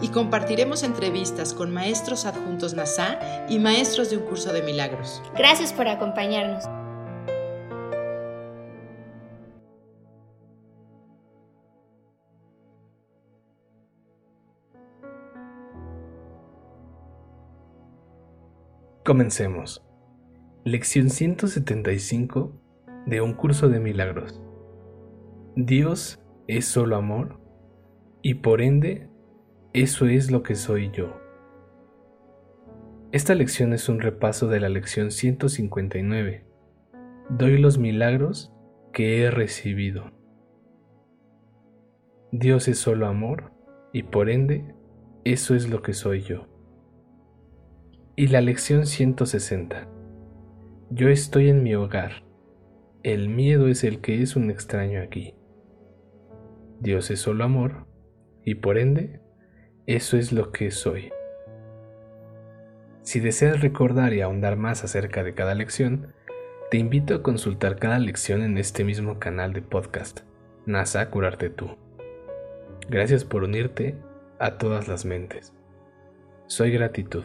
Y compartiremos entrevistas con maestros adjuntos NASA y maestros de un curso de milagros. Gracias por acompañarnos. Comencemos. Lección 175 de un curso de milagros. Dios es solo amor y por ende eso es lo que soy yo. Esta lección es un repaso de la lección 159. Doy los milagros que he recibido. Dios es solo amor y por ende eso es lo que soy yo. Y la lección 160. Yo estoy en mi hogar. El miedo es el que es un extraño aquí. Dios es solo amor y por ende eso es lo que soy. Si deseas recordar y ahondar más acerca de cada lección, te invito a consultar cada lección en este mismo canal de podcast, NASA Curarte Tú. Gracias por unirte a todas las mentes. Soy gratitud.